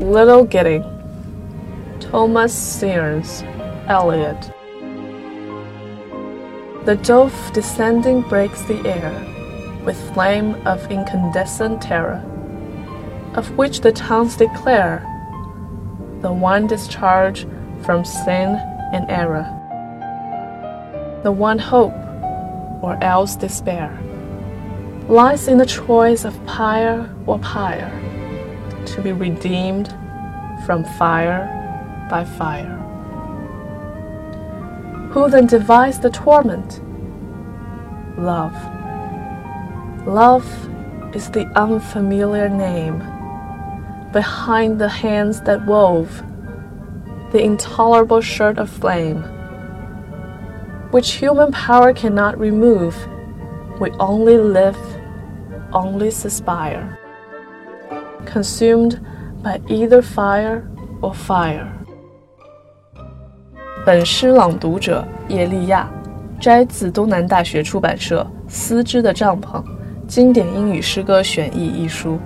Little Gidding, Thomas Stearns, Eliot. The dove descending breaks the air with flame of incandescent terror, of which the tongues declare the one discharge from sin and error, the one hope or else despair lies in the choice of pyre or pyre, to be redeemed from fire by fire. Who then devised the torment? Love. Love is the unfamiliar name behind the hands that wove the intolerable shirt of flame, which human power cannot remove. We only live, only suspire, consumed by either fire or fire. 本诗朗读者叶利亚，摘自东南大学出版社《丝织的帐篷：经典英语诗歌选译》一书。